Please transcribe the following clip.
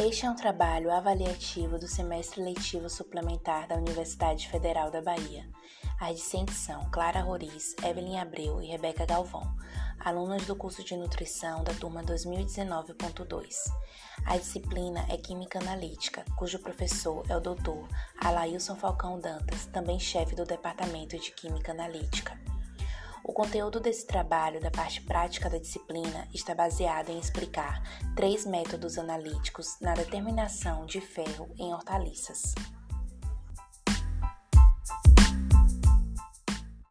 Este é um trabalho avaliativo do semestre letivo suplementar da Universidade Federal da Bahia. As discentes são Clara Roriz, Evelyn Abreu e Rebeca Galvão, alunas do curso de Nutrição da turma 2019.2. A disciplina é Química Analítica, cujo professor é o Dr. Alailson Falcão Dantas, também chefe do Departamento de Química Analítica. O conteúdo desse trabalho, da parte prática da disciplina, está baseado em explicar três métodos analíticos na determinação de ferro em hortaliças.